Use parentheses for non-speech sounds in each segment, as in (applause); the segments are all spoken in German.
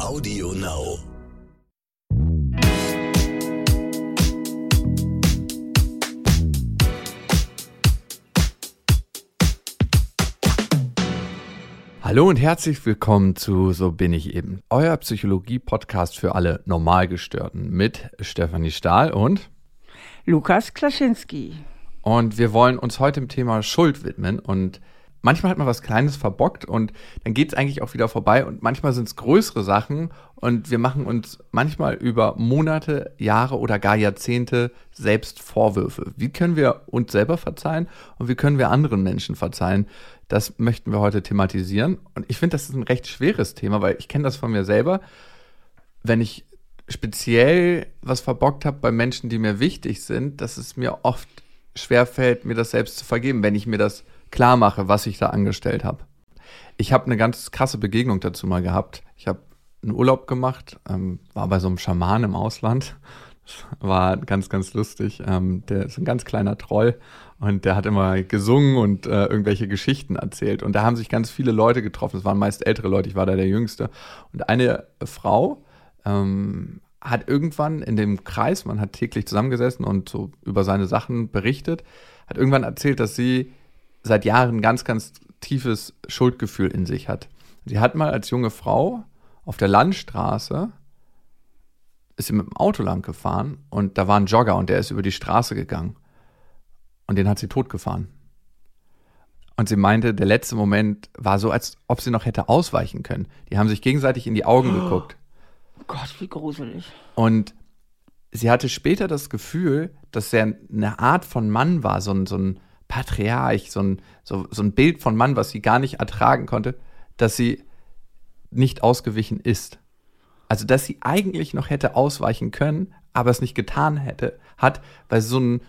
Audio Now. Hallo und herzlich willkommen zu So bin ich eben, euer Psychologie-Podcast für alle Normalgestörten mit Stefanie Stahl und Lukas Klaschinski. Und wir wollen uns heute dem Thema Schuld widmen und manchmal hat man was Kleines verbockt und dann geht es eigentlich auch wieder vorbei und manchmal sind es größere Sachen und wir machen uns manchmal über Monate, Jahre oder gar Jahrzehnte selbst Vorwürfe. Wie können wir uns selber verzeihen und wie können wir anderen Menschen verzeihen? Das möchten wir heute thematisieren und ich finde, das ist ein recht schweres Thema, weil ich kenne das von mir selber. Wenn ich speziell was verbockt habe bei Menschen, die mir wichtig sind, dass es mir oft schwerfällt, mir das selbst zu vergeben, wenn ich mir das klar mache, was ich da angestellt habe. Ich habe eine ganz krasse Begegnung dazu mal gehabt. Ich habe einen Urlaub gemacht, ähm, war bei so einem Schaman im Ausland. war ganz, ganz lustig. Ähm, der ist ein ganz kleiner Troll und der hat immer gesungen und äh, irgendwelche Geschichten erzählt. Und da haben sich ganz viele Leute getroffen. Es waren meist ältere Leute, ich war da der Jüngste. Und eine Frau ähm, hat irgendwann in dem Kreis, man hat täglich zusammengesessen und so über seine Sachen berichtet, hat irgendwann erzählt, dass sie seit Jahren ganz, ganz tiefes Schuldgefühl in sich hat. Sie hat mal als junge Frau auf der Landstraße ist sie mit dem Auto lang gefahren und da war ein Jogger und der ist über die Straße gegangen. Und den hat sie totgefahren. Und sie meinte, der letzte Moment war so, als ob sie noch hätte ausweichen können. Die haben sich gegenseitig in die Augen oh. geguckt. Gott, wie gruselig. Und sie hatte später das Gefühl, dass er eine Art von Mann war, so ein, so ein Patriarch, so ein, so, so ein Bild von Mann, was sie gar nicht ertragen konnte, dass sie nicht ausgewichen ist. Also, dass sie eigentlich noch hätte ausweichen können, aber es nicht getan hätte, hat, weil so ein,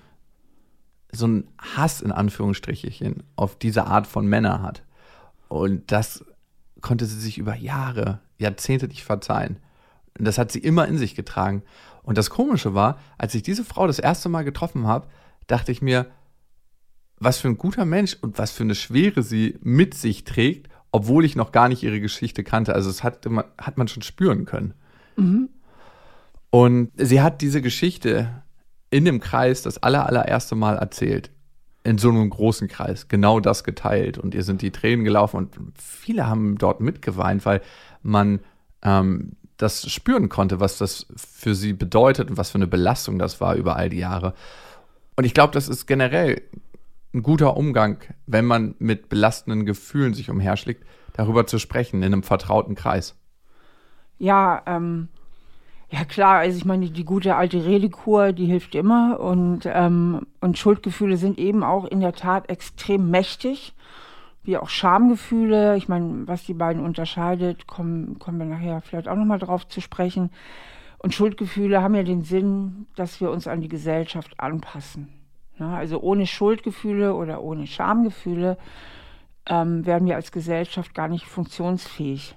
so ein Hass in Anführungsstrichen auf diese Art von Männer hat. Und das konnte sie sich über Jahre, Jahrzehnte nicht verzeihen. Und das hat sie immer in sich getragen. Und das Komische war, als ich diese Frau das erste Mal getroffen habe, dachte ich mir, was für ein guter Mensch und was für eine Schwere sie mit sich trägt, obwohl ich noch gar nicht ihre Geschichte kannte. Also es hat, hat man schon spüren können. Mhm. Und sie hat diese Geschichte in dem Kreis das aller, allererste Mal erzählt. In so einem großen Kreis. Genau das geteilt. Und ihr sind die Tränen gelaufen und viele haben dort mitgeweint, weil man ähm, das spüren konnte, was das für sie bedeutet und was für eine Belastung das war über all die Jahre. Und ich glaube, das ist generell ein guter Umgang, wenn man mit belastenden Gefühlen sich umherschlägt, darüber zu sprechen in einem vertrauten Kreis. Ja, ähm, ja klar, also ich meine, die gute alte Redekur, die hilft immer und, ähm, und Schuldgefühle sind eben auch in der Tat extrem mächtig, wie auch Schamgefühle. Ich meine, was die beiden unterscheidet, kommen, kommen wir nachher vielleicht auch nochmal drauf zu sprechen. Und Schuldgefühle haben ja den Sinn, dass wir uns an die Gesellschaft anpassen. Ne? Also ohne Schuldgefühle oder ohne Schamgefühle ähm, werden wir als Gesellschaft gar nicht funktionsfähig,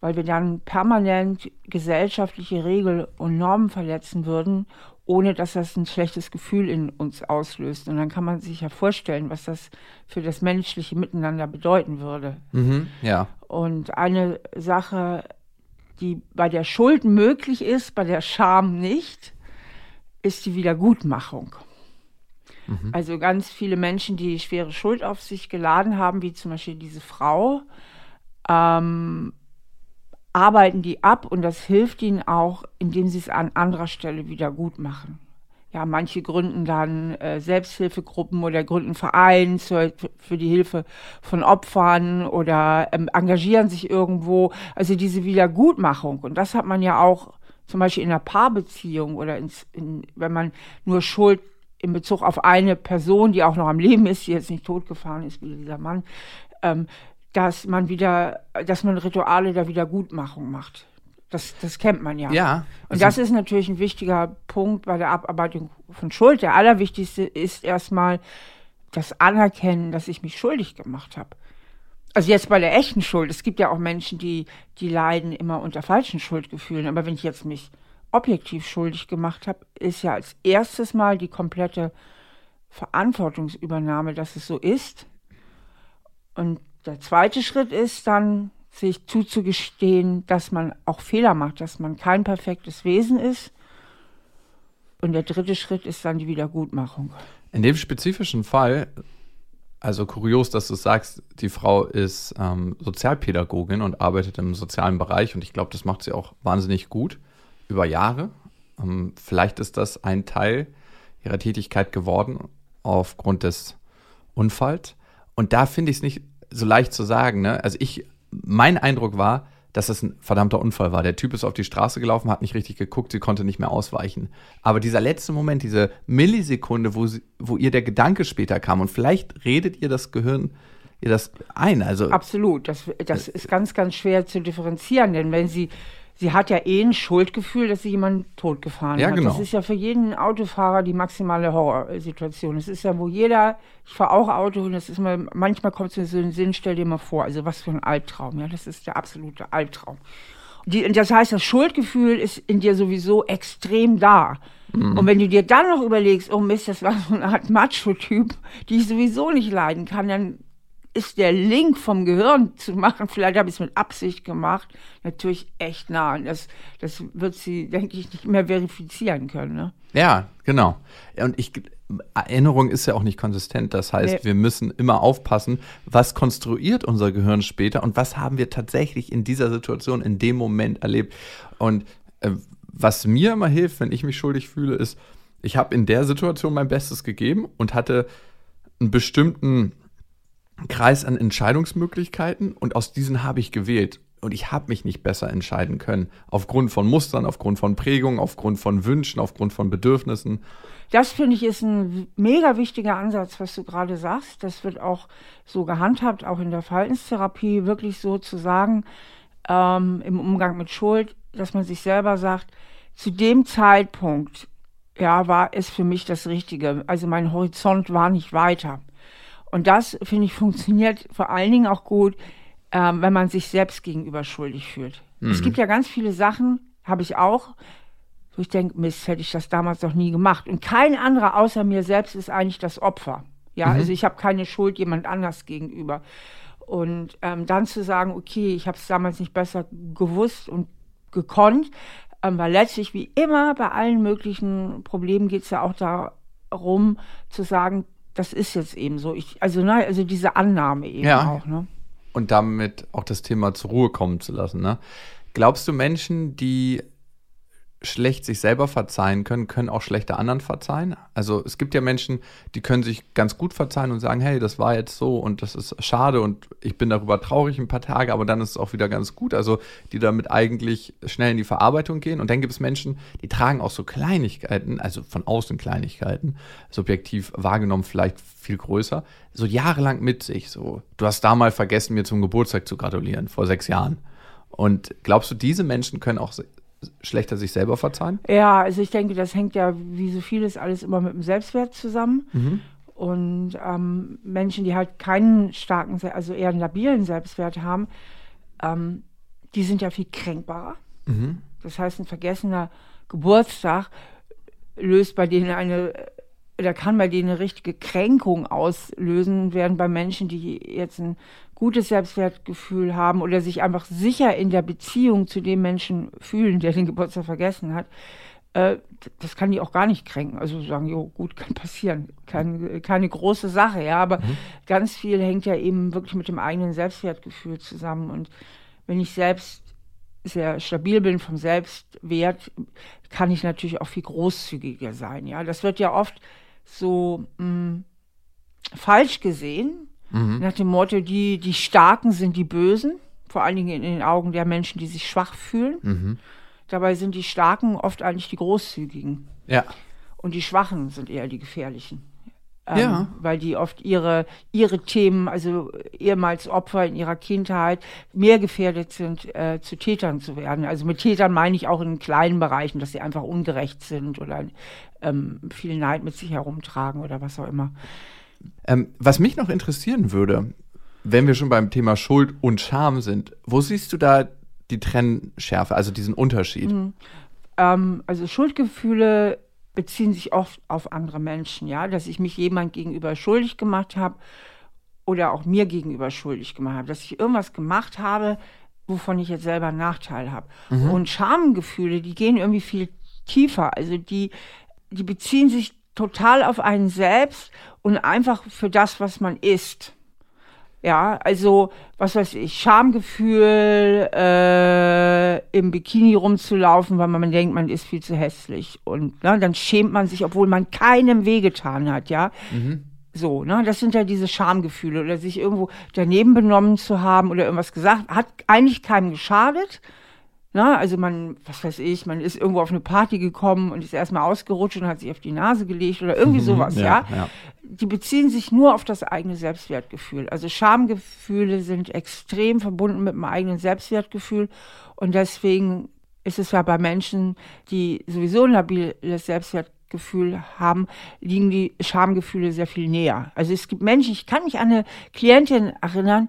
weil wir dann permanent gesellschaftliche Regeln und Normen verletzen würden, ohne dass das ein schlechtes Gefühl in uns auslöst. Und dann kann man sich ja vorstellen, was das für das menschliche Miteinander bedeuten würde. Mhm, ja. Und eine Sache, die bei der Schuld möglich ist, bei der Scham nicht, ist die Wiedergutmachung. Mhm. Also ganz viele Menschen, die schwere Schuld auf sich geladen haben, wie zum Beispiel diese Frau, ähm, arbeiten die ab und das hilft ihnen auch, indem sie es an anderer Stelle wieder gut machen. Ja, manche gründen dann äh, Selbsthilfegruppen oder gründen Vereine zur, für die Hilfe von Opfern oder ähm, engagieren sich irgendwo. Also diese Wiedergutmachung. Und das hat man ja auch zum Beispiel in einer Paarbeziehung oder ins, in, wenn man nur Schuld in Bezug auf eine Person, die auch noch am Leben ist, die jetzt nicht totgefahren ist wie dieser Mann, ähm, dass man wieder, dass man Rituale der Wiedergutmachung macht. Das, das kennt man ja. Ja. Also und das ist natürlich ein wichtiger Punkt bei der Abarbeitung von Schuld. Der allerwichtigste ist erstmal das Anerkennen, dass ich mich schuldig gemacht habe. Also jetzt bei der echten Schuld. Es gibt ja auch Menschen, die, die leiden immer unter falschen Schuldgefühlen. Aber wenn ich jetzt mich objektiv schuldig gemacht habe, ist ja als erstes Mal die komplette Verantwortungsübernahme, dass es so ist. Und der zweite Schritt ist dann sich zuzugestehen, dass man auch Fehler macht, dass man kein perfektes Wesen ist. Und der dritte Schritt ist dann die Wiedergutmachung. In dem spezifischen Fall, also kurios, dass du sagst, die Frau ist ähm, Sozialpädagogin und arbeitet im sozialen Bereich und ich glaube, das macht sie auch wahnsinnig gut über Jahre. Ähm, vielleicht ist das ein Teil ihrer Tätigkeit geworden aufgrund des Unfalls. Und da finde ich es nicht so leicht zu sagen. Ne? Also ich, mein Eindruck war, dass es ein verdammter Unfall war. Der Typ ist auf die Straße gelaufen, hat nicht richtig geguckt, sie konnte nicht mehr ausweichen. Aber dieser letzte Moment, diese Millisekunde, wo, sie, wo ihr der Gedanke später kam und vielleicht redet ihr das Gehirn ihr das ein. Also Absolut, das, das ist ganz, ganz schwer zu differenzieren, denn wenn sie sie hat ja eh ein Schuldgefühl, dass sie jemanden totgefahren ja, hat. Genau. Das ist ja für jeden Autofahrer die maximale Horrorsituation. Es ist ja, wo jeder, ich fahre auch Auto und das ist mal, manchmal kommt es mir so in den Sinn, stell dir mal vor, also was für ein Albtraum, ja, das ist der absolute Albtraum. Die, das heißt, das Schuldgefühl ist in dir sowieso extrem da. Mhm. Und wenn du dir dann noch überlegst, oh Mist, das war so eine Art Macho-Typ, die ich sowieso nicht leiden kann, dann ist der Link vom Gehirn zu machen, (laughs) vielleicht habe ich es mit Absicht gemacht, natürlich echt nah. Das, das wird sie, denke ich, nicht mehr verifizieren können. Ne? Ja, genau. Und ich, Erinnerung ist ja auch nicht konsistent. Das heißt, nee. wir müssen immer aufpassen, was konstruiert unser Gehirn später und was haben wir tatsächlich in dieser Situation, in dem Moment erlebt. Und äh, was mir immer hilft, wenn ich mich schuldig fühle, ist, ich habe in der Situation mein Bestes gegeben und hatte einen bestimmten Kreis an Entscheidungsmöglichkeiten und aus diesen habe ich gewählt. Und ich habe mich nicht besser entscheiden können. Aufgrund von Mustern, aufgrund von Prägungen, aufgrund von Wünschen, aufgrund von Bedürfnissen. Das finde ich ist ein mega wichtiger Ansatz, was du gerade sagst. Das wird auch so gehandhabt, auch in der Verhaltenstherapie, wirklich so zu sagen, ähm, im Umgang mit Schuld, dass man sich selber sagt, zu dem Zeitpunkt, ja, war es für mich das Richtige. Also mein Horizont war nicht weiter. Und das, finde ich, funktioniert vor allen Dingen auch gut, ähm, wenn man sich selbst gegenüber schuldig fühlt. Mhm. Es gibt ja ganz viele Sachen, habe ich auch, wo ich denke, Mist, hätte ich das damals doch nie gemacht. Und kein anderer außer mir selbst ist eigentlich das Opfer. Ja, mhm. also ich habe keine Schuld jemand anders gegenüber. Und ähm, dann zu sagen, okay, ich habe es damals nicht besser gewusst und gekonnt, ähm, weil letztlich wie immer bei allen möglichen Problemen geht es ja auch darum zu sagen, das ist jetzt eben so. Ich, also, ne, also diese Annahme eben ja. auch. Ne? Und damit auch das Thema zur Ruhe kommen zu lassen. Ne? Glaubst du, Menschen, die schlecht sich selber verzeihen können, können auch schlechter anderen verzeihen. Also es gibt ja Menschen, die können sich ganz gut verzeihen und sagen, hey, das war jetzt so und das ist schade und ich bin darüber traurig ein paar Tage, aber dann ist es auch wieder ganz gut. Also die damit eigentlich schnell in die Verarbeitung gehen. Und dann gibt es Menschen, die tragen auch so Kleinigkeiten, also von außen Kleinigkeiten, subjektiv wahrgenommen vielleicht viel größer, so jahrelang mit sich. So, du hast da mal vergessen, mir zum Geburtstag zu gratulieren, vor sechs Jahren. Und glaubst du, diese Menschen können auch schlechter sich selber verzeihen? Ja, also ich denke, das hängt ja wie so vieles alles immer mit dem Selbstwert zusammen. Mhm. Und ähm, Menschen, die halt keinen starken, also eher einen labilen Selbstwert haben, ähm, die sind ja viel kränkbarer. Mhm. Das heißt, ein vergessener Geburtstag löst bei denen eine da kann bei denen eine richtige Kränkung auslösen, während bei Menschen, die jetzt ein gutes Selbstwertgefühl haben oder sich einfach sicher in der Beziehung zu dem Menschen fühlen, der den Geburtstag vergessen hat, äh, das kann die auch gar nicht kränken. Also sagen, jo, gut, (laughs) kann passieren. Keine, keine große Sache, ja, aber mhm. ganz viel hängt ja eben wirklich mit dem eigenen Selbstwertgefühl zusammen. Und wenn ich selbst sehr stabil bin vom Selbstwert, kann ich natürlich auch viel großzügiger sein. Ja, das wird ja oft so mh, mm, falsch gesehen, mhm. nach dem Motto, die, die Starken sind die Bösen, vor allen Dingen in den Augen der Menschen, die sich schwach fühlen. Mhm. Dabei sind die Starken oft eigentlich die Großzügigen. Ja. Und die Schwachen sind eher die Gefährlichen. Ähm, ja. Weil die oft ihre, ihre Themen, also ehemals Opfer in ihrer Kindheit, mehr gefährdet sind, äh, zu Tätern zu werden. Also mit Tätern meine ich auch in kleinen Bereichen, dass sie einfach ungerecht sind oder ähm, viel Neid mit sich herumtragen oder was auch immer. Ähm, was mich noch interessieren würde, wenn wir schon beim Thema Schuld und Scham sind, wo siehst du da die Trennschärfe, also diesen Unterschied? Mhm. Ähm, also Schuldgefühle beziehen sich oft auf andere Menschen, ja, dass ich mich jemand gegenüber schuldig gemacht habe oder auch mir gegenüber schuldig gemacht habe, dass ich irgendwas gemacht habe, wovon ich jetzt selber einen Nachteil habe. Mhm. Und Schamgefühle, die gehen irgendwie viel tiefer. Also die, die beziehen sich total auf einen selbst und einfach für das, was man ist. Ja, also, was weiß ich, Schamgefühl, äh, im Bikini rumzulaufen, weil man denkt, man ist viel zu hässlich. Und ne, dann schämt man sich, obwohl man keinem wehgetan hat, ja. Mhm. So, ne, das sind ja diese Schamgefühle oder sich irgendwo daneben benommen zu haben oder irgendwas gesagt, hat eigentlich keinem geschadet. Na, ne, also man, was weiß ich, man ist irgendwo auf eine Party gekommen und ist erstmal ausgerutscht und hat sich auf die Nase gelegt oder irgendwie mhm, sowas, ja, ja. ja. Die beziehen sich nur auf das eigene Selbstwertgefühl. Also Schamgefühle sind extrem verbunden mit dem eigenen Selbstwertgefühl und deswegen ist es ja bei Menschen, die sowieso ein labiles Selbstwertgefühl haben, liegen die Schamgefühle sehr viel näher. Also es gibt Menschen, ich kann mich an eine Klientin erinnern,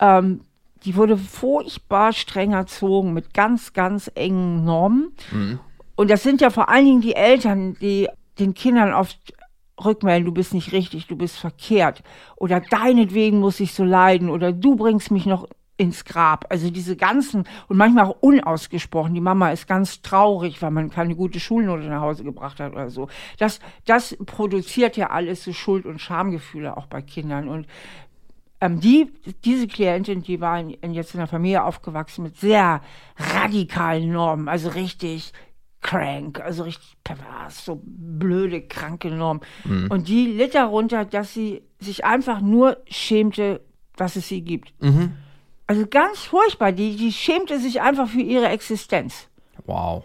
ähm, die wurde furchtbar streng erzogen mit ganz, ganz engen Normen. Mhm. Und das sind ja vor allen Dingen die Eltern, die den Kindern oft rückmelden, du bist nicht richtig, du bist verkehrt. Oder deinetwegen muss ich so leiden. Oder du bringst mich noch ins Grab. Also diese ganzen und manchmal auch unausgesprochen. Die Mama ist ganz traurig, weil man keine gute Schulnote nach Hause gebracht hat oder so. Das, das produziert ja alles so Schuld- und Schamgefühle auch bei Kindern. Und ähm, die, diese Klientin, die war in, jetzt in einer Familie aufgewachsen mit sehr radikalen Normen, also richtig crank, also richtig pervers, so blöde, kranke Normen. Mhm. Und die litt darunter, dass sie sich einfach nur schämte, dass es sie gibt. Mhm. Also ganz furchtbar, die, die schämte sich einfach für ihre Existenz. Wow.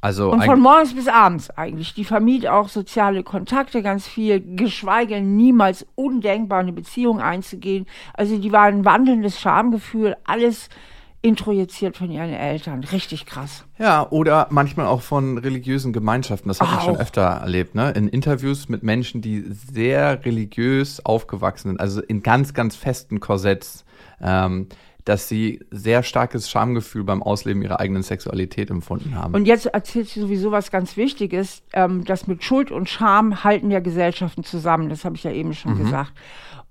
Also und von morgens bis abends eigentlich. Die vermied auch soziale Kontakte ganz viel, geschweige niemals undenkbar eine Beziehung einzugehen. Also die war ein wandelndes Schamgefühl, alles introjiziert von ihren Eltern. Richtig krass. Ja, oder manchmal auch von religiösen Gemeinschaften. Das habe ich schon öfter erlebt, ne? In Interviews mit Menschen, die sehr religiös aufgewachsen sind, also in ganz, ganz festen Korsetts. Ähm, dass sie sehr starkes Schamgefühl beim Ausleben ihrer eigenen Sexualität empfunden haben. Und jetzt erzählt sie sowieso was ganz Wichtiges, ähm, dass mit Schuld und Scham halten ja Gesellschaften zusammen. Das habe ich ja eben schon mhm. gesagt.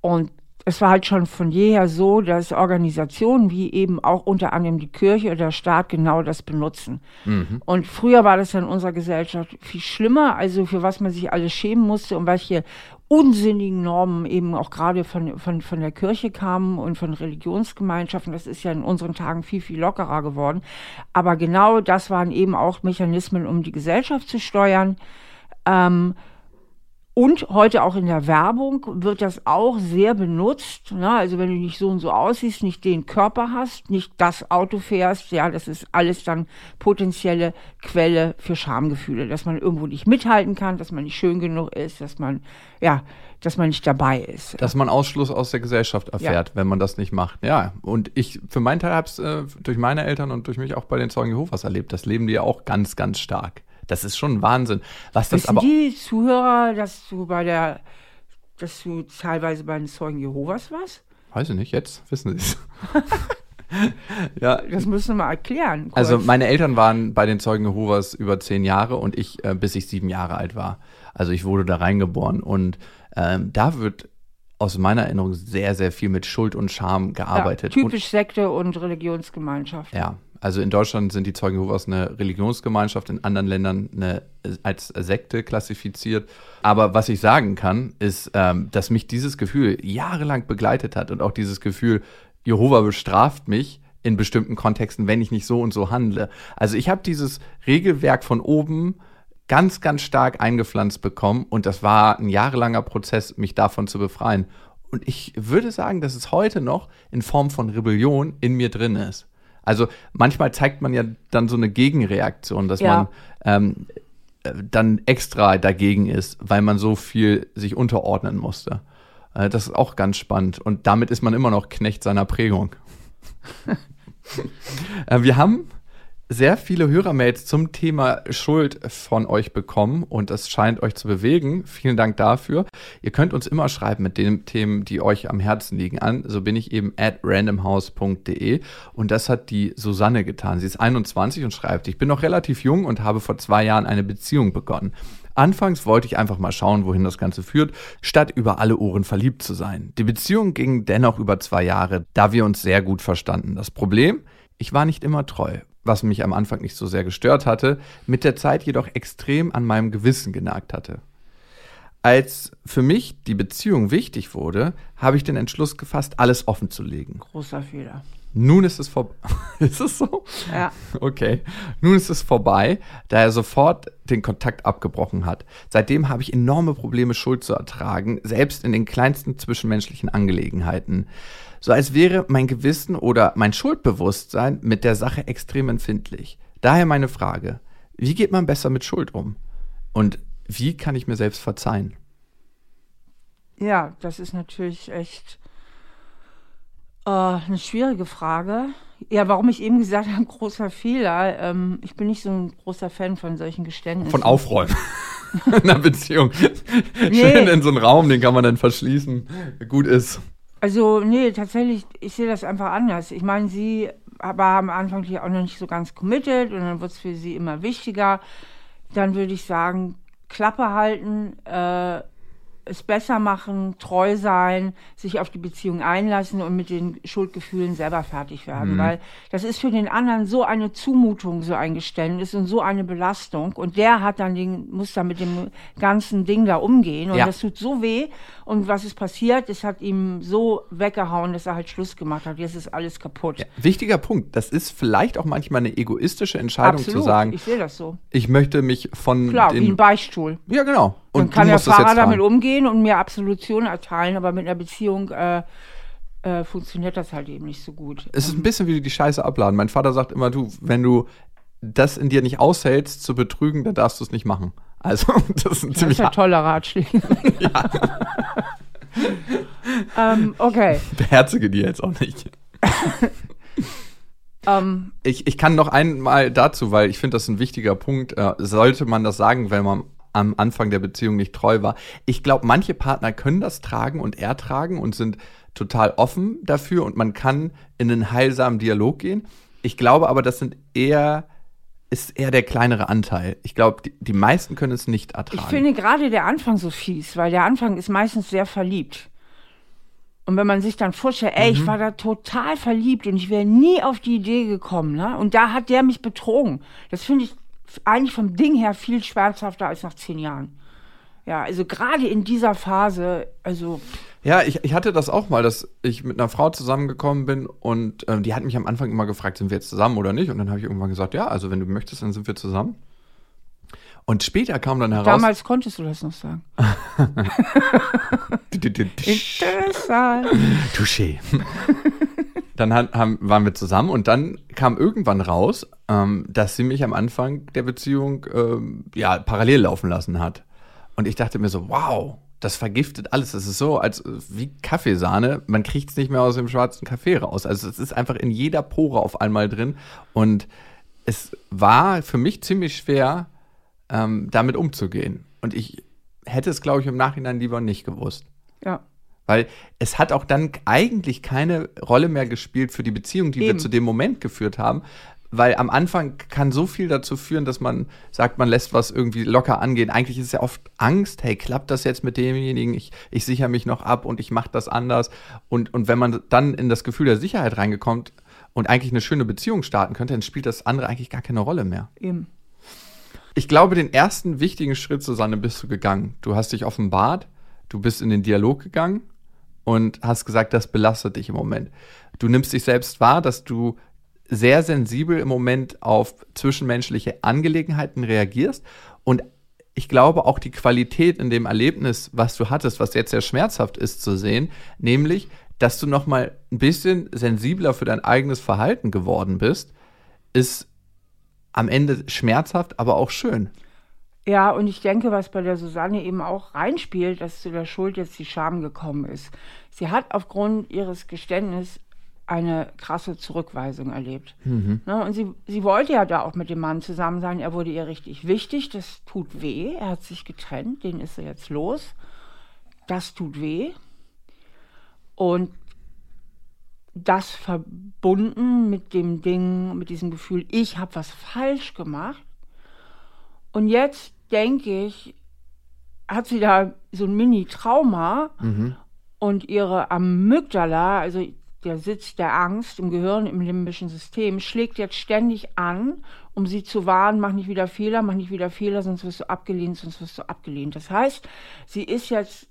Und es war halt schon von jeher so, dass Organisationen wie eben auch unter anderem die Kirche oder der Staat genau das benutzen. Mhm. Und früher war das in unserer Gesellschaft viel schlimmer, also für was man sich alles schämen musste und welche unsinnigen Normen eben auch gerade von, von, von der Kirche kamen und von Religionsgemeinschaften. Das ist ja in unseren Tagen viel, viel lockerer geworden. Aber genau das waren eben auch Mechanismen, um die Gesellschaft zu steuern. Ähm, und heute auch in der Werbung wird das auch sehr benutzt. Ne? Also wenn du nicht so und so aussiehst, nicht den Körper hast, nicht das Auto fährst, ja, das ist alles dann potenzielle Quelle für Schamgefühle, dass man irgendwo nicht mithalten kann, dass man nicht schön genug ist, dass man, ja, dass man nicht dabei ist. Dass man Ausschluss aus der Gesellschaft erfährt, ja. wenn man das nicht macht. Ja, und ich für meinen Teil habe es äh, durch meine Eltern und durch mich auch bei den Zeugen Jehovas erlebt. Das leben die ja auch ganz, ganz stark. Das ist schon Wahnsinn. Was das Wissen aber die Zuhörer, dass du bei der, dass du teilweise bei den Zeugen Jehovas warst? Weiß ich nicht, jetzt wissen sie es. (laughs) ja. Das müssen wir mal erklären. Kurz. Also meine Eltern waren bei den Zeugen Jehovas über zehn Jahre und ich, äh, bis ich sieben Jahre alt war. Also ich wurde da reingeboren und ähm, da wird aus meiner Erinnerung sehr, sehr viel mit Schuld und Scham gearbeitet. Ja, typisch und, Sekte und Religionsgemeinschaft. Ja, also in Deutschland sind die Zeugen Jehovas eine Religionsgemeinschaft, in anderen Ländern eine, als Sekte klassifiziert. Aber was ich sagen kann, ist, ähm, dass mich dieses Gefühl jahrelang begleitet hat und auch dieses Gefühl, Jehova bestraft mich in bestimmten Kontexten, wenn ich nicht so und so handle. Also ich habe dieses Regelwerk von oben ganz, ganz stark eingepflanzt bekommen und das war ein jahrelanger Prozess, mich davon zu befreien. Und ich würde sagen, dass es heute noch in Form von Rebellion in mir drin ist. Also manchmal zeigt man ja dann so eine Gegenreaktion, dass ja. man ähm, dann extra dagegen ist, weil man so viel sich unterordnen musste. Äh, das ist auch ganz spannend. Und damit ist man immer noch Knecht seiner Prägung. (laughs) äh, wir haben sehr viele Hörermails zum Thema Schuld von euch bekommen und es scheint euch zu bewegen. Vielen Dank dafür. Ihr könnt uns immer schreiben mit den Themen, die euch am Herzen liegen an. So bin ich eben at randomhouse.de und das hat die Susanne getan. Sie ist 21 und schreibt, ich bin noch relativ jung und habe vor zwei Jahren eine Beziehung begonnen. Anfangs wollte ich einfach mal schauen, wohin das Ganze führt, statt über alle Ohren verliebt zu sein. Die Beziehung ging dennoch über zwei Jahre, da wir uns sehr gut verstanden. Das Problem? Ich war nicht immer treu, was mich am Anfang nicht so sehr gestört hatte, mit der Zeit jedoch extrem an meinem Gewissen genagt hatte. Als für mich die Beziehung wichtig wurde, habe ich den Entschluss gefasst, alles offen zu legen. Großer Fehler. Nun ist es vorbei. (laughs) ist es so? Ja. Okay. Nun ist es vorbei, da er sofort den Kontakt abgebrochen hat. Seitdem habe ich enorme Probleme, Schuld zu ertragen, selbst in den kleinsten zwischenmenschlichen Angelegenheiten. So als wäre mein Gewissen oder mein Schuldbewusstsein mit der Sache extrem empfindlich. Daher meine Frage: Wie geht man besser mit Schuld um? Und wie kann ich mir selbst verzeihen? Ja, das ist natürlich echt äh, eine schwierige Frage. Ja, warum ich eben gesagt (laughs) habe, großer Fehler. Ähm, ich bin nicht so ein großer Fan von solchen Geständnissen. Von Aufräumen. (laughs) in einer Beziehung. Nee. Schön in so einen Raum, den kann man dann verschließen. Gut ist. Also, nee, tatsächlich, ich sehe das einfach anders. Ich meine, sie war am Anfang auch noch nicht so ganz committed und dann wird es für sie immer wichtiger. Dann würde ich sagen, Klappe halten, äh, es besser machen, treu sein, sich auf die Beziehung einlassen und mit den Schuldgefühlen selber fertig werden. Mhm. Weil das ist für den anderen so eine Zumutung, so ein Geständnis und so eine Belastung. Und der hat dann den, muss dann mit dem ganzen Ding da umgehen. Und ja. das tut so weh. Und was ist passiert? Es hat ihm so weggehauen, dass er halt Schluss gemacht hat. Jetzt ist alles kaputt. Ja, wichtiger Punkt. Das ist vielleicht auch manchmal eine egoistische Entscheidung Absolut. zu sagen. Ich sehe das so. Ich möchte mich von. Klar, wie ein Beichtstuhl. Ja, genau. Und dann kann der Fahrer damit umgehen und mir Absolution erteilen, aber mit einer Beziehung äh, äh, funktioniert das halt eben nicht so gut. Es ist ein bisschen wie die Scheiße abladen. Mein Vater sagt immer, du, wenn du das in dir nicht aushältst, zu betrügen, dann darfst du es nicht machen. Also, (laughs) das ist ein das ziemlich. Das ist ein toller Ratschlag. (laughs) ja. ähm, okay. Beherzige die jetzt auch nicht. Um, (laughs) ähm. ich, ich kann noch einmal dazu, weil ich finde, das ist ein wichtiger Punkt. Äh, sollte man das sagen, wenn man am Anfang der Beziehung nicht treu war. Ich glaube, manche Partner können das tragen und ertragen und sind total offen dafür und man kann in einen heilsamen Dialog gehen. Ich glaube aber, das sind eher ist eher der kleinere Anteil. Ich glaube, die, die meisten können es nicht ertragen. Ich finde gerade der Anfang so fies, weil der Anfang ist meistens sehr verliebt. Und wenn man sich dann vorstellt, ey, mhm. ich war da total verliebt und ich wäre nie auf die Idee gekommen, ne? Und da hat der mich betrogen. Das finde ich eigentlich vom Ding her viel schmerzhafter als nach zehn Jahren. Ja, also gerade in dieser Phase, also. Ja, ich, ich hatte das auch mal, dass ich mit einer Frau zusammengekommen bin und ähm, die hat mich am Anfang immer gefragt, sind wir jetzt zusammen oder nicht? Und dann habe ich irgendwann gesagt, ja, also wenn du möchtest, dann sind wir zusammen. Und später kam dann heraus. Damals konntest du das noch sagen. Interessant. Touché. Dann haben, waren wir zusammen und dann kam irgendwann raus, ähm, dass sie mich am Anfang der Beziehung ähm, ja parallel laufen lassen hat. Und ich dachte mir so, wow, das vergiftet alles. Das ist so als wie Kaffeesahne. Man kriegt es nicht mehr aus dem schwarzen Kaffee raus. Also es ist einfach in jeder Pore auf einmal drin. Und es war für mich ziemlich schwer, ähm, damit umzugehen. Und ich hätte es, glaube ich, im Nachhinein lieber nicht gewusst. Ja. Weil es hat auch dann eigentlich keine Rolle mehr gespielt für die Beziehung, die Eben. wir zu dem Moment geführt haben. Weil am Anfang kann so viel dazu führen, dass man sagt, man lässt was irgendwie locker angehen. Eigentlich ist es ja oft Angst, hey, klappt das jetzt mit demjenigen? Ich, ich sichere mich noch ab und ich mache das anders. Und, und wenn man dann in das Gefühl der Sicherheit reingekommt und eigentlich eine schöne Beziehung starten könnte, dann spielt das andere eigentlich gar keine Rolle mehr. Eben. Ich glaube, den ersten wichtigen Schritt, Susanne, bist du gegangen. Du hast dich offenbart, du bist in den Dialog gegangen und hast gesagt, das belastet dich im Moment. Du nimmst dich selbst wahr, dass du sehr sensibel im Moment auf zwischenmenschliche Angelegenheiten reagierst und ich glaube auch die Qualität in dem Erlebnis, was du hattest, was jetzt sehr schmerzhaft ist zu sehen, nämlich, dass du noch mal ein bisschen sensibler für dein eigenes Verhalten geworden bist, ist am Ende schmerzhaft, aber auch schön. Ja, und ich denke, was bei der Susanne eben auch reinspielt, dass zu der Schuld jetzt die Scham gekommen ist. Sie hat aufgrund ihres Geständnisses eine krasse Zurückweisung erlebt. Mhm. Ne, und sie, sie wollte ja da auch mit dem Mann zusammen sein. Er wurde ihr richtig wichtig. Das tut weh. Er hat sich getrennt. Den ist er jetzt los. Das tut weh. Und das verbunden mit dem Ding, mit diesem Gefühl, ich habe was falsch gemacht. Und jetzt denke ich, hat sie da so ein Mini-Trauma mhm. und ihre Amygdala, also der Sitz der Angst im Gehirn, im limbischen System, schlägt jetzt ständig an, um sie zu warnen, mach nicht wieder Fehler, mach nicht wieder Fehler, sonst wirst du abgelehnt, sonst wirst du abgelehnt. Das heißt, sie ist jetzt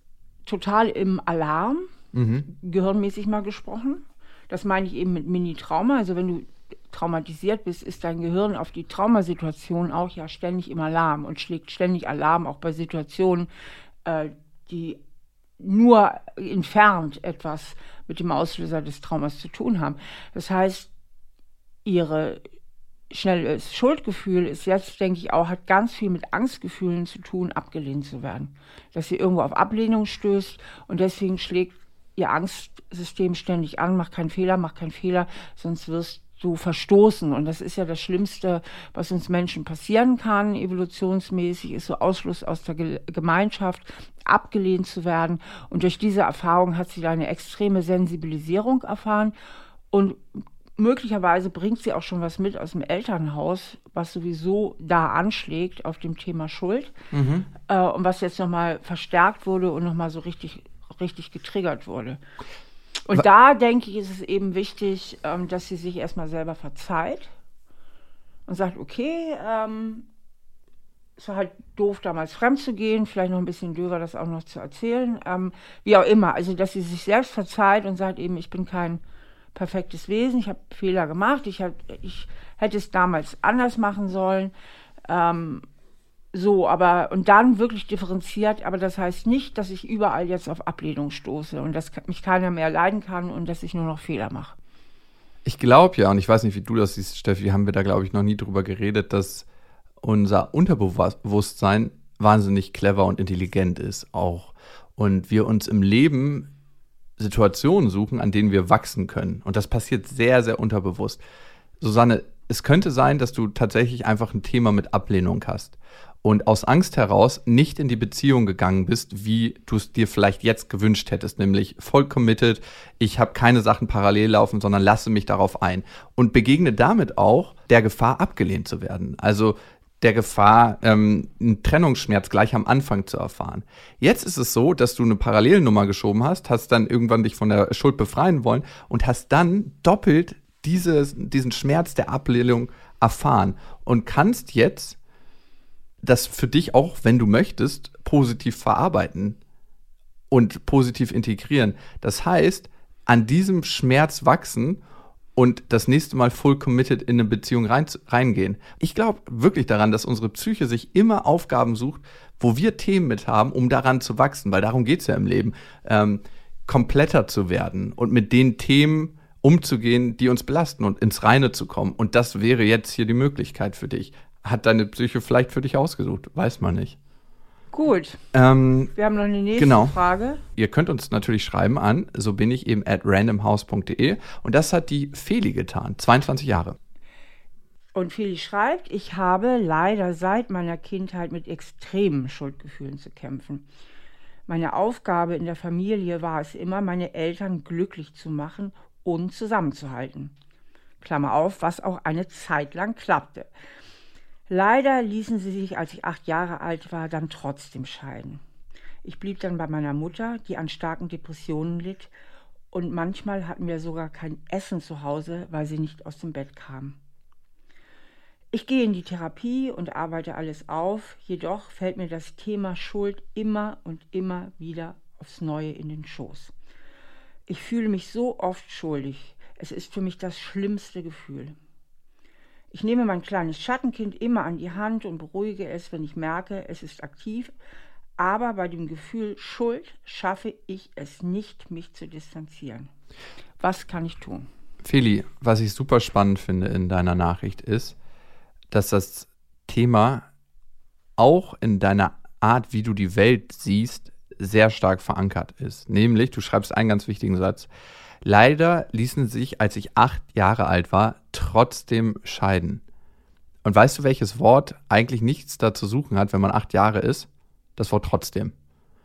total im Alarm, mhm. gehirnmäßig mal gesprochen. Das meine ich eben mit Mini-Trauma. Also wenn du traumatisiert bist, ist dein Gehirn auf die Traumasituation auch ja ständig im Alarm und schlägt ständig Alarm, auch bei Situationen, äh, die nur entfernt etwas mit dem Auslöser des Traumas zu tun haben. Das heißt, ihre schnelles Schuldgefühl ist jetzt, denke ich, auch, hat ganz viel mit Angstgefühlen zu tun, abgelehnt zu werden. Dass sie irgendwo auf Ablehnung stößt und deswegen schlägt ihr Angstsystem ständig an, mach keinen Fehler, mach keinen Fehler, sonst wirst du verstoßen. Und das ist ja das Schlimmste, was uns Menschen passieren kann, evolutionsmäßig, ist so Ausschluss aus der Gemeinschaft, abgelehnt zu werden. Und durch diese Erfahrung hat sie da eine extreme Sensibilisierung erfahren. Und möglicherweise bringt sie auch schon was mit aus dem Elternhaus, was sowieso da anschlägt auf dem Thema Schuld. Mhm. Äh, und was jetzt nochmal verstärkt wurde und nochmal so richtig, richtig getriggert wurde. Und da denke ich, ist es eben wichtig, ähm, dass sie sich erstmal selber verzeiht und sagt, okay, ähm, es war halt doof, damals fremd zu gehen, vielleicht noch ein bisschen döver, das auch noch zu erzählen. Ähm, wie auch immer, also dass sie sich selbst verzeiht und sagt eben, ich bin kein perfektes Wesen, ich habe Fehler gemacht, ich, hab, ich hätte es damals anders machen sollen. Ähm, so, aber und dann wirklich differenziert, aber das heißt nicht, dass ich überall jetzt auf Ablehnung stoße und dass mich keiner mehr leiden kann und dass ich nur noch Fehler mache. Ich glaube ja, und ich weiß nicht, wie du das siehst, Steffi, haben wir da, glaube ich, noch nie drüber geredet, dass unser Unterbewusstsein wahnsinnig clever und intelligent ist auch. Und wir uns im Leben Situationen suchen, an denen wir wachsen können. Und das passiert sehr, sehr unterbewusst. Susanne, es könnte sein, dass du tatsächlich einfach ein Thema mit Ablehnung hast und aus Angst heraus nicht in die Beziehung gegangen bist, wie du es dir vielleicht jetzt gewünscht hättest, nämlich voll committed, ich habe keine Sachen parallel laufen, sondern lasse mich darauf ein und begegne damit auch der Gefahr, abgelehnt zu werden. Also der Gefahr, ähm, einen Trennungsschmerz gleich am Anfang zu erfahren. Jetzt ist es so, dass du eine Parallelnummer geschoben hast, hast dann irgendwann dich von der Schuld befreien wollen und hast dann doppelt dieses, diesen Schmerz der Ablehnung erfahren und kannst jetzt das für dich auch, wenn du möchtest, positiv verarbeiten und positiv integrieren. Das heißt, an diesem Schmerz wachsen und das nächste Mal full committed in eine Beziehung rein, reingehen. Ich glaube wirklich daran, dass unsere Psyche sich immer Aufgaben sucht, wo wir Themen mit haben, um daran zu wachsen, weil darum geht es ja im Leben, ähm, kompletter zu werden und mit den Themen umzugehen, die uns belasten und ins Reine zu kommen. Und das wäre jetzt hier die Möglichkeit für dich hat deine Psyche vielleicht für dich ausgesucht. Weiß man nicht. Gut. Ähm, Wir haben noch eine nächste genau. Frage. Ihr könnt uns natürlich schreiben an, so bin ich eben at randomhouse.de. Und das hat die Feli getan, 22 Jahre. Und Feli schreibt, ich habe leider seit meiner Kindheit mit extremen Schuldgefühlen zu kämpfen. Meine Aufgabe in der Familie war es immer, meine Eltern glücklich zu machen und zusammenzuhalten. Klammer auf, was auch eine Zeit lang klappte. Leider ließen sie sich, als ich acht Jahre alt war, dann trotzdem scheiden. Ich blieb dann bei meiner Mutter, die an starken Depressionen litt, und manchmal hatten wir sogar kein Essen zu Hause, weil sie nicht aus dem Bett kam. Ich gehe in die Therapie und arbeite alles auf, jedoch fällt mir das Thema Schuld immer und immer wieder aufs Neue in den Schoß. Ich fühle mich so oft schuldig. Es ist für mich das schlimmste Gefühl. Ich nehme mein kleines Schattenkind immer an die Hand und beruhige es, wenn ich merke, es ist aktiv. Aber bei dem Gefühl Schuld schaffe ich es nicht, mich zu distanzieren. Was kann ich tun? Feli, was ich super spannend finde in deiner Nachricht ist, dass das Thema auch in deiner Art, wie du die Welt siehst, sehr stark verankert ist. Nämlich, du schreibst einen ganz wichtigen Satz, Leider ließen sich, als ich acht Jahre alt war, trotzdem scheiden. Und weißt du, welches Wort eigentlich nichts da zu suchen hat, wenn man acht Jahre ist? Das Wort trotzdem.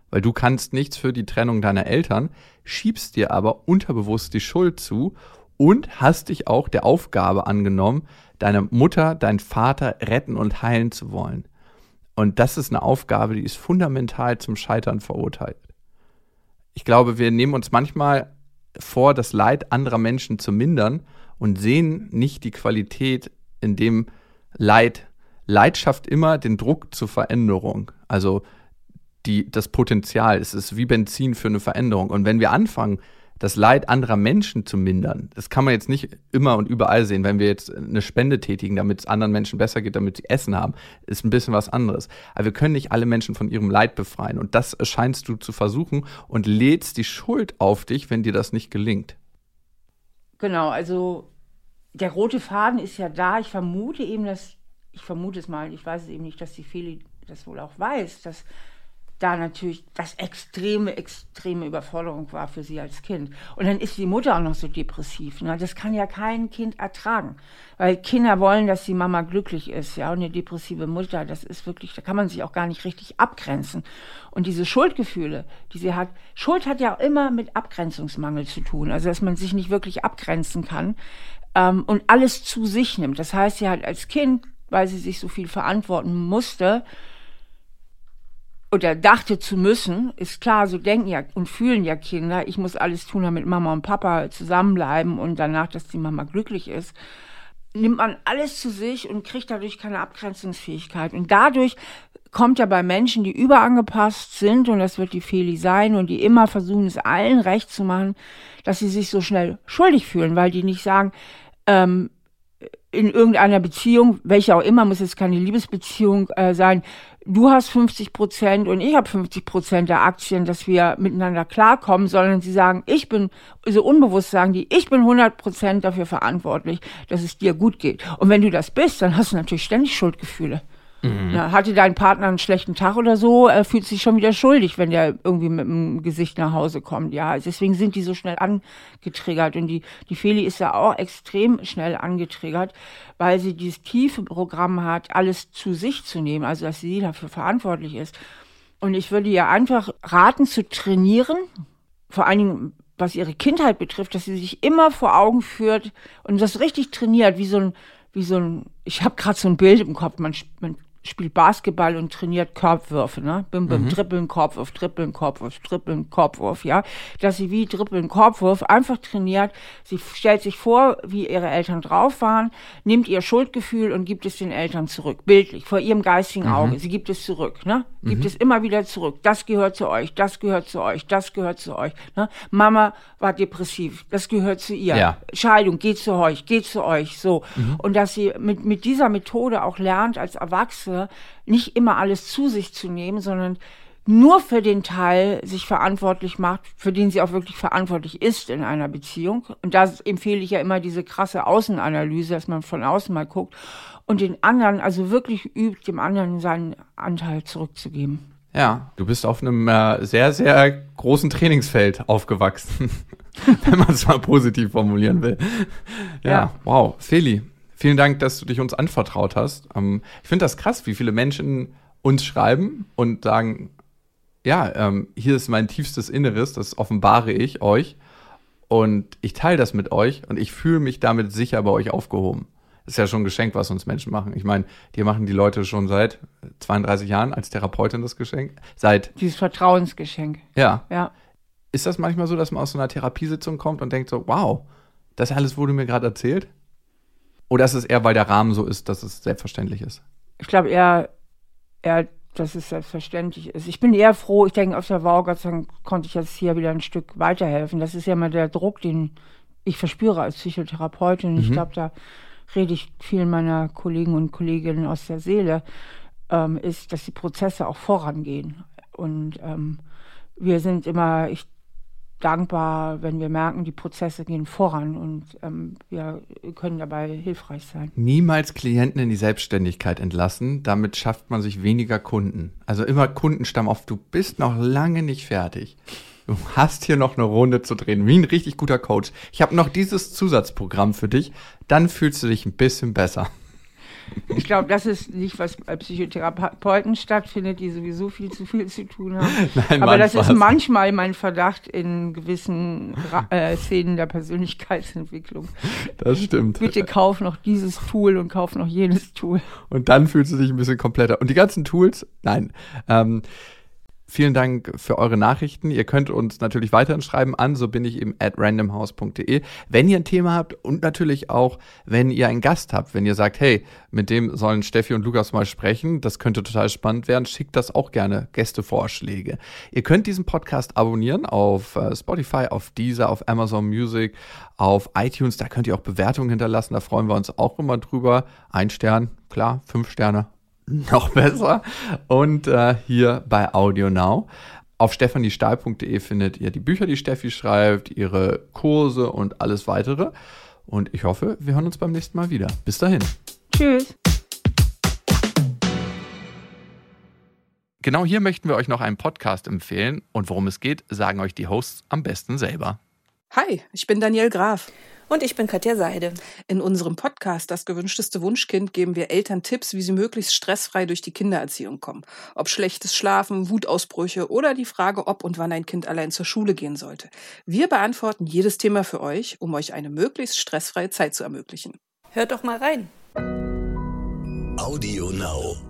Weil du kannst nichts für die Trennung deiner Eltern, schiebst dir aber unterbewusst die Schuld zu und hast dich auch der Aufgabe angenommen, deine Mutter, deinen Vater retten und heilen zu wollen. Und das ist eine Aufgabe, die ist fundamental zum Scheitern verurteilt. Ich glaube, wir nehmen uns manchmal vor, das Leid anderer Menschen zu mindern und sehen nicht die Qualität, in dem Leid, Leid schafft immer den Druck zur Veränderung. Also die, das Potenzial, es ist wie Benzin für eine Veränderung. Und wenn wir anfangen, das Leid anderer Menschen zu mindern, das kann man jetzt nicht immer und überall sehen. Wenn wir jetzt eine Spende tätigen, damit es anderen Menschen besser geht, damit sie Essen haben, ist ein bisschen was anderes. Aber wir können nicht alle Menschen von ihrem Leid befreien. Und das scheinst du zu versuchen und lädst die Schuld auf dich, wenn dir das nicht gelingt. Genau, also der rote Faden ist ja da. Ich vermute eben, dass, ich vermute es mal, ich weiß es eben nicht, dass die Feli das wohl auch weiß, dass da natürlich das extreme, extreme Überforderung war für sie als Kind. Und dann ist die Mutter auch noch so depressiv. Ne? Das kann ja kein Kind ertragen. Weil Kinder wollen, dass die Mama glücklich ist. Ja, und eine depressive Mutter, das ist wirklich, da kann man sich auch gar nicht richtig abgrenzen. Und diese Schuldgefühle, die sie hat, Schuld hat ja auch immer mit Abgrenzungsmangel zu tun. Also, dass man sich nicht wirklich abgrenzen kann ähm, und alles zu sich nimmt. Das heißt, sie hat als Kind, weil sie sich so viel verantworten musste, oder dachte zu müssen, ist klar, so denken ja und fühlen ja Kinder, ich muss alles tun, damit Mama und Papa zusammenbleiben und danach, dass die Mama glücklich ist, nimmt man alles zu sich und kriegt dadurch keine Abgrenzungsfähigkeit. Und dadurch kommt ja bei Menschen, die überangepasst sind, und das wird die Feli sein, und die immer versuchen, es allen recht zu machen, dass sie sich so schnell schuldig fühlen, weil die nicht sagen, ähm, in irgendeiner Beziehung, welche auch immer, muss jetzt keine Liebesbeziehung äh, sein, du hast 50 Prozent und ich habe 50 Prozent der Aktien, dass wir miteinander klarkommen, sondern sie sagen, ich bin, so unbewusst sagen die, ich bin 100 Prozent dafür verantwortlich, dass es dir gut geht. Und wenn du das bist, dann hast du natürlich ständig Schuldgefühle. Mhm. Na, hatte dein Partner einen schlechten Tag oder so, er fühlt sich schon wieder schuldig, wenn der irgendwie mit dem Gesicht nach Hause kommt. Ja, deswegen sind die so schnell angetriggert. Und die, die Feli ist ja auch extrem schnell angetriggert, weil sie dieses tiefe Programm hat, alles zu sich zu nehmen, also dass sie dafür verantwortlich ist. Und ich würde ihr einfach raten zu trainieren, vor allen Dingen was ihre Kindheit betrifft, dass sie sich immer vor Augen führt und das richtig trainiert, wie so ein, wie so ein, ich habe gerade so ein Bild im Kopf, man, man spielt Basketball und trainiert Korbwürfe, ne? Bim, bim, mhm. Dribbeln, Korbwurf, Dribbeln, Korbwurf, Dribbeln, Korbwurf, ja? Dass sie wie Dribbeln, Korbwurf einfach trainiert. Sie stellt sich vor, wie ihre Eltern drauf waren, nimmt ihr Schuldgefühl und gibt es den Eltern zurück. Bildlich, vor ihrem geistigen mhm. Auge. Sie gibt es zurück, ne? Gibt mhm. es immer wieder zurück. Das gehört zu euch, das gehört zu euch, das gehört zu euch, ne? Mama war depressiv, das gehört zu ihr. Ja. Scheidung, geht zu euch, geht zu euch, so. Mhm. Und dass sie mit, mit dieser Methode auch lernt, als Erwachsene Erwachsene nicht immer alles zu sich zu nehmen, sondern nur für den Teil sich verantwortlich macht, für den sie auch wirklich verantwortlich ist in einer Beziehung. Und da empfehle ich ja immer diese krasse Außenanalyse, dass man von außen mal guckt und den anderen, also wirklich übt, dem anderen seinen Anteil zurückzugeben. Ja, du bist auf einem äh, sehr, sehr großen Trainingsfeld aufgewachsen, (laughs) wenn man es mal positiv formulieren will. Ja, ja. wow. Feli, Vielen Dank, dass du dich uns anvertraut hast. Ähm, ich finde das krass, wie viele Menschen uns schreiben und sagen, ja, ähm, hier ist mein tiefstes Inneres, das offenbare ich euch und ich teile das mit euch und ich fühle mich damit sicher bei euch aufgehoben. Das ist ja schon ein Geschenk, was uns Menschen machen. Ich meine, dir machen die Leute schon seit 32 Jahren als Therapeutin das Geschenk. Seit Dieses Vertrauensgeschenk. Ja. Ja. Ist das manchmal so, dass man aus so einer Therapiesitzung kommt und denkt so, wow, das alles wurde mir gerade erzählt? Oder ist es eher, weil der Rahmen so ist, dass es selbstverständlich ist? Ich glaube eher, eher, dass es selbstverständlich ist. Ich bin eher froh, ich denke, auf der Wow, Gott sei Dank konnte ich jetzt hier wieder ein Stück weiterhelfen. Das ist ja immer der Druck, den ich verspüre als Psychotherapeutin. Mhm. Ich glaube, da rede ich vielen meiner Kollegen und Kolleginnen aus der Seele, ähm, ist, dass die Prozesse auch vorangehen. Und ähm, wir sind immer, ich dankbar, wenn wir merken, die Prozesse gehen voran und ähm, wir können dabei hilfreich sein. Niemals Klienten in die Selbstständigkeit entlassen, damit schafft man sich weniger Kunden. Also immer Kundenstamm auf, du bist noch lange nicht fertig. Du hast hier noch eine Runde zu drehen, wie ein richtig guter Coach. Ich habe noch dieses Zusatzprogramm für dich, dann fühlst du dich ein bisschen besser. Ich glaube, das ist nicht, was bei Psychotherapeuten stattfindet, die sowieso viel zu viel zu tun haben. (laughs) Nein, Aber das ist manchmal mein Verdacht in gewissen äh, Szenen der Persönlichkeitsentwicklung. Das stimmt. Bitte kauf noch dieses Tool und kauf noch jenes Tool. Und dann fühlst du dich ein bisschen kompletter. Und die ganzen Tools, nein. Ähm, Vielen Dank für eure Nachrichten. Ihr könnt uns natürlich weiterhin schreiben an, so bin ich eben at randomhouse.de. Wenn ihr ein Thema habt und natürlich auch, wenn ihr einen Gast habt, wenn ihr sagt, hey, mit dem sollen Steffi und Lukas mal sprechen, das könnte total spannend werden, schickt das auch gerne Gästevorschläge. Ihr könnt diesen Podcast abonnieren auf äh, Spotify, auf Deezer, auf Amazon Music, auf iTunes. Da könnt ihr auch Bewertungen hinterlassen, da freuen wir uns auch immer drüber. Ein Stern, klar, fünf Sterne, (laughs) noch besser. Und äh, hier bei Audio Now. Auf stephaniestahl.de findet ihr die Bücher, die Steffi schreibt, ihre Kurse und alles weitere. Und ich hoffe, wir hören uns beim nächsten Mal wieder. Bis dahin. Tschüss. Genau hier möchten wir euch noch einen Podcast empfehlen. Und worum es geht, sagen euch die Hosts am besten selber. Hi, ich bin Daniel Graf. Und ich bin Katja Seide. In unserem Podcast Das gewünschteste Wunschkind geben wir Eltern Tipps, wie sie möglichst stressfrei durch die Kindererziehung kommen. Ob schlechtes Schlafen, Wutausbrüche oder die Frage, ob und wann ein Kind allein zur Schule gehen sollte. Wir beantworten jedes Thema für euch, um euch eine möglichst stressfreie Zeit zu ermöglichen. Hört doch mal rein. Audio Now.